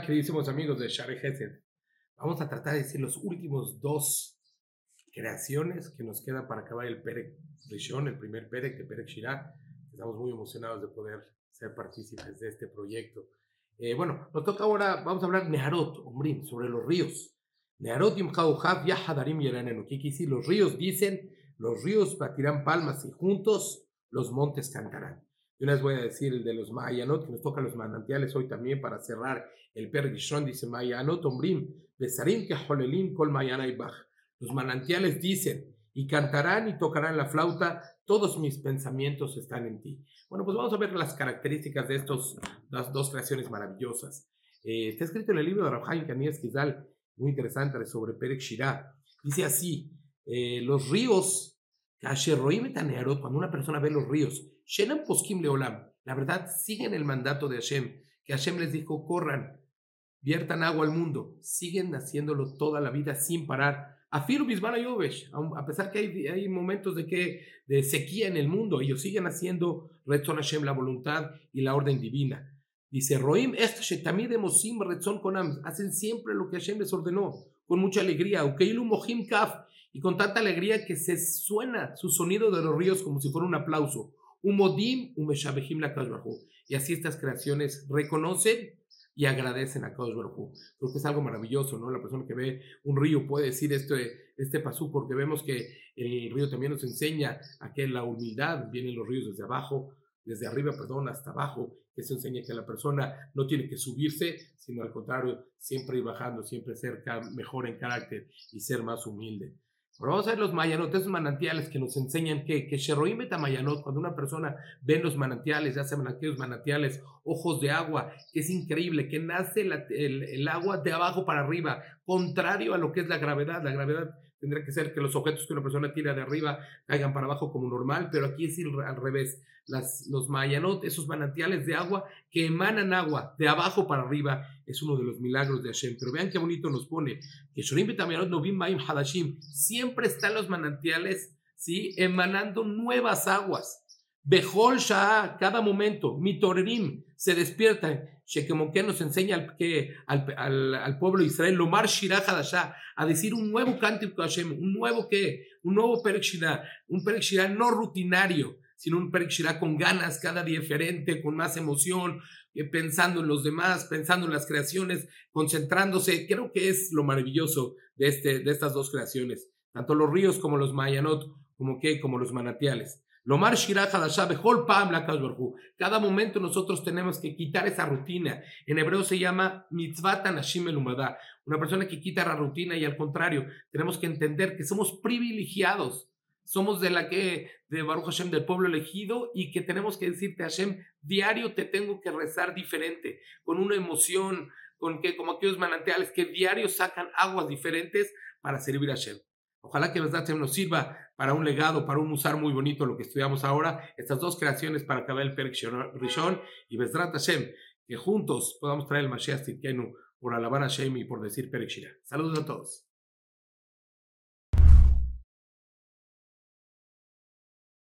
Queridísimos amigos de Share Gesed. Vamos a tratar de decir los últimos dos creaciones que nos quedan para acabar el Perek Rishon, el primer Perek de Perek Shirah. Estamos muy emocionados de poder ser partícipes de este proyecto. Eh, bueno, nos toca ahora, vamos a hablar Neharot, Omrim, sobre los ríos. Neharot Yimchauhav Yahadarim Yeranenu. ¿Qué quiere? Los ríos dicen, los ríos batirán palmas y juntos los montes cantarán. Y una vez voy a decir el de los Mayanot, que nos toca los manantiales hoy también para cerrar el Pergishon, dice Mayanot Ombrim, Besarim que Holelim Kol Bach. Los manantiales dicen, y cantarán y tocarán la flauta, todos mis pensamientos están en ti. Bueno, pues vamos a ver las características de estos, las dos creaciones maravillosas. Eh, está escrito en el libro de Rabhaim Kanías Kizal, muy interesante, sobre Perek Shirah. Dice así, eh, los ríos, cuando una persona ve los ríos, Shenan Poskim Leolam. La verdad, siguen el mandato de Hashem, que Hashem les dijo, corran, viertan agua al mundo. Siguen haciéndolo toda la vida sin parar. Afiru Bisbana a pesar que hay, hay, momentos de, que, de sequía en el mundo, ellos siguen haciendo Retzon Hashem, la voluntad y la orden divina. Dice Roim, Mosim Konam, hacen siempre lo que Hashem les ordenó, con mucha alegría. Ukeilu Mohim Kaf, y con tanta alegría que se suena su sonido de los ríos como si fuera un aplauso. Umodim, umeshabehim la Y así estas creaciones reconocen y agradecen a Kadosh Baruj Creo que es algo maravilloso, ¿no? La persona que ve un río puede decir este, este pasú porque vemos que el río también nos enseña a que la humildad vienen los ríos desde abajo, desde arriba, perdón, hasta abajo. que Eso enseña que la persona no tiene que subirse, sino al contrario, siempre ir bajando, siempre ser mejor en carácter y ser más humilde vamos a ver los mayanot, esos manantiales que nos enseñan que, que Sheroim Mayanot, cuando una persona ve los manantiales, ya sean aquellos manantiales, ojos de agua, que es increíble, que nace el, el, agua de abajo para arriba, contrario a lo que es la gravedad. La gravedad tendría que ser que los objetos que una persona tira de arriba caigan para abajo como normal, pero aquí es al revés. Los mayanot, esos manantiales de agua que emanan agua de abajo para arriba, es uno de los milagros de Hashem. Pero vean qué bonito nos pone, que Shorim Novim Maim Hadashim, siempre están los manantiales, ¿sí? Emanando nuevas aguas. Bejol Shah, cada momento, Mitorerim, se despiertan. Shekemoké nos enseña al, que, al, al, pueblo de Israel, Lomar Shirah Hadashah, a decir un nuevo cántico a Hashem, un nuevo que, un nuevo Perek un Perek no rutinario, sino un Perek con ganas cada día diferente, con más emoción, eh, pensando en los demás, pensando en las creaciones, concentrándose. Creo que es lo maravilloso de, este, de estas dos creaciones, tanto los ríos como los Mayanot, como que, como los manatiales. Lomar Cada momento nosotros tenemos que quitar esa rutina. En hebreo se llama mitzvah tanashim elumada. Una persona que quita la rutina y al contrario, tenemos que entender que somos privilegiados. Somos de la que, de Baruch Hashem, del pueblo elegido y que tenemos que decirte, Hashem, diario te tengo que rezar diferente, con una emoción, con que, como aquellos manantiales que diario sacan aguas diferentes para servir a Hashem. Ojalá que Besdat nos sirva para un legado, para un usar muy bonito lo que estudiamos ahora, estas dos creaciones para acabar el Perek Rishon y Besrat Hashem, que juntos podamos traer el Mashiach Tzidkenu por alabar a Hashem y por decir Perek Saludos a todos.